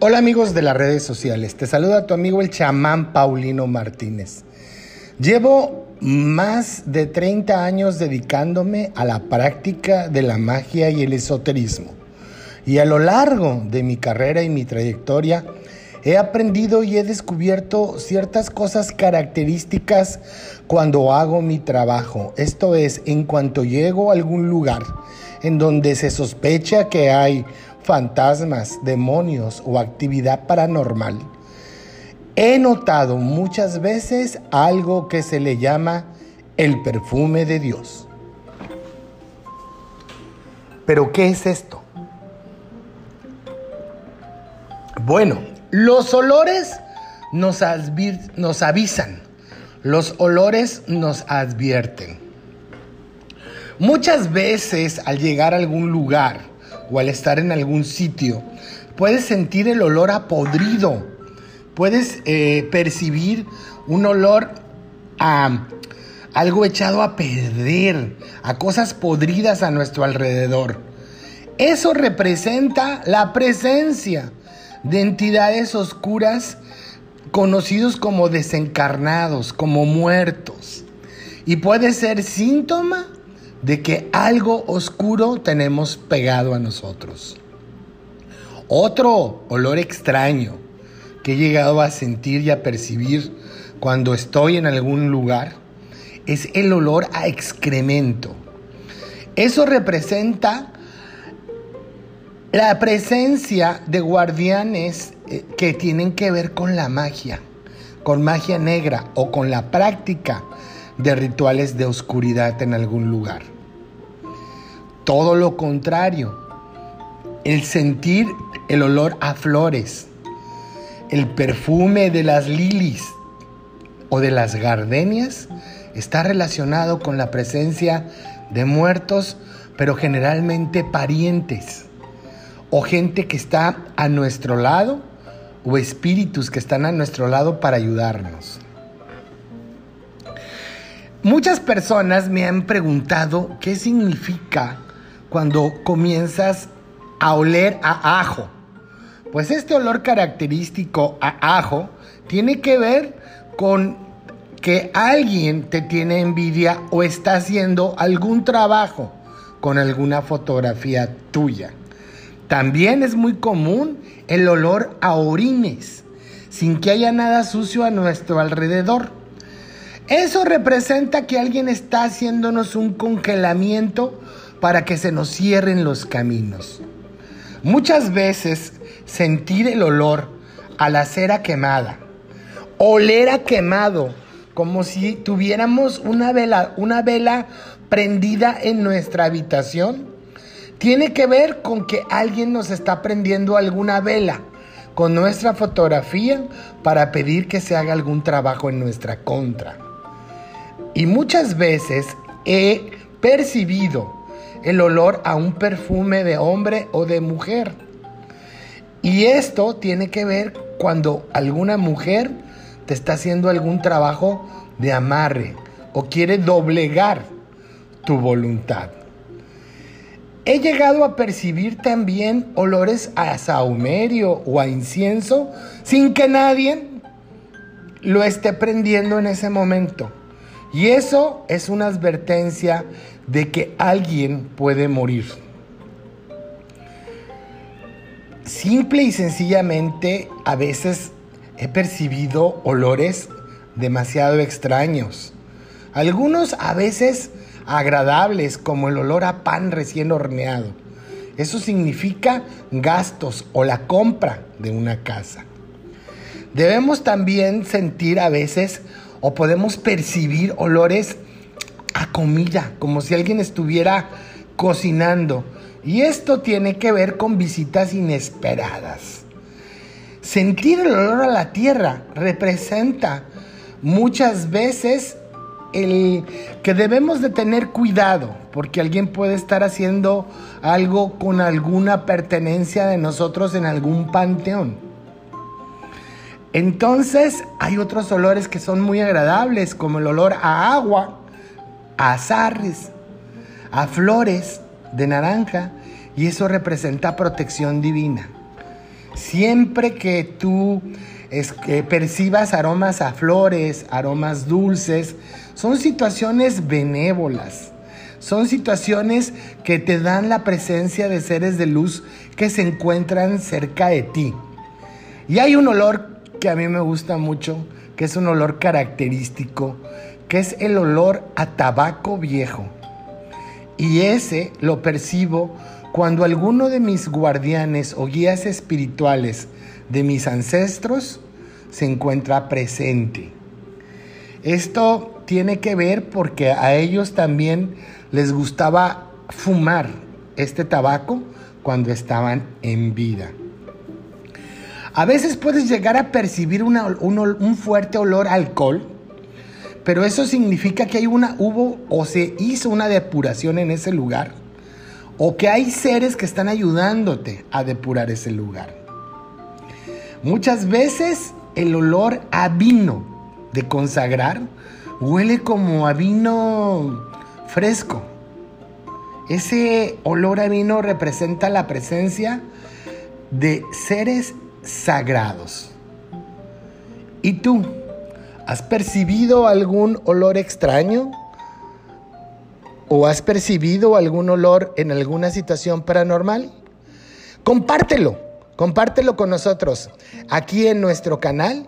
Hola amigos de las redes sociales, te saluda tu amigo el chamán Paulino Martínez. Llevo más de 30 años dedicándome a la práctica de la magia y el esoterismo. Y a lo largo de mi carrera y mi trayectoria he aprendido y he descubierto ciertas cosas características cuando hago mi trabajo. Esto es, en cuanto llego a algún lugar en donde se sospecha que hay fantasmas, demonios o actividad paranormal, he notado muchas veces algo que se le llama el perfume de Dios. Pero ¿qué es esto? Bueno, los olores nos, avisan, los olores nos advierten. Muchas veces al llegar a algún lugar, o al estar en algún sitio, puedes sentir el olor a podrido, puedes eh, percibir un olor a algo echado a perder, a cosas podridas a nuestro alrededor. Eso representa la presencia de entidades oscuras conocidos como desencarnados, como muertos. Y puede ser síntoma de que algo oscuro tenemos pegado a nosotros. Otro olor extraño que he llegado a sentir y a percibir cuando estoy en algún lugar es el olor a excremento. Eso representa la presencia de guardianes eh, que tienen que ver con la magia, con magia negra o con la práctica de rituales de oscuridad en algún lugar. Todo lo contrario, el sentir el olor a flores, el perfume de las lilies o de las gardenias está relacionado con la presencia de muertos, pero generalmente parientes o gente que está a nuestro lado o espíritus que están a nuestro lado para ayudarnos. Muchas personas me han preguntado qué significa cuando comienzas a oler a ajo. Pues este olor característico a ajo tiene que ver con que alguien te tiene envidia o está haciendo algún trabajo con alguna fotografía tuya. También es muy común el olor a orines, sin que haya nada sucio a nuestro alrededor. Eso representa que alguien está haciéndonos un congelamiento para que se nos cierren los caminos. Muchas veces sentir el olor a la cera quemada, oler a quemado, como si tuviéramos una vela, una vela prendida en nuestra habitación, tiene que ver con que alguien nos está prendiendo alguna vela con nuestra fotografía para pedir que se haga algún trabajo en nuestra contra. Y muchas veces he percibido el olor a un perfume de hombre o de mujer. Y esto tiene que ver cuando alguna mujer te está haciendo algún trabajo de amarre o quiere doblegar tu voluntad. He llegado a percibir también olores a saumerio o a incienso sin que nadie lo esté prendiendo en ese momento. Y eso es una advertencia de que alguien puede morir. Simple y sencillamente a veces he percibido olores demasiado extraños. Algunos a veces agradables como el olor a pan recién horneado. Eso significa gastos o la compra de una casa. Debemos también sentir a veces o podemos percibir olores a comida, como si alguien estuviera cocinando. Y esto tiene que ver con visitas inesperadas. Sentir el olor a la tierra representa muchas veces el que debemos de tener cuidado, porque alguien puede estar haciendo algo con alguna pertenencia de nosotros en algún panteón. Entonces hay otros olores que son muy agradables, como el olor a agua, a azarres, a flores de naranja, y eso representa protección divina. Siempre que tú percibas aromas a flores, aromas dulces, son situaciones benévolas. Son situaciones que te dan la presencia de seres de luz que se encuentran cerca de ti. Y hay un olor que a mí me gusta mucho, que es un olor característico, que es el olor a tabaco viejo. Y ese lo percibo cuando alguno de mis guardianes o guías espirituales de mis ancestros se encuentra presente. Esto tiene que ver porque a ellos también les gustaba fumar este tabaco cuando estaban en vida. A veces puedes llegar a percibir un, fuerte olor a alcohol, pero eso significa que hay una, hubo o se hizo una depuración en ese lugar, o que hay seres que están ayudándote a depurar ese lugar. Muchas veces el olor a vino de consagrar huele como a vino fresco. Ese olor a vino representa la presencia de seres sagrados. ¿Y tú? ¿Has percibido algún olor extraño? ¿O has percibido algún olor en alguna situación paranormal? Compártelo, compártelo con nosotros aquí en nuestro canal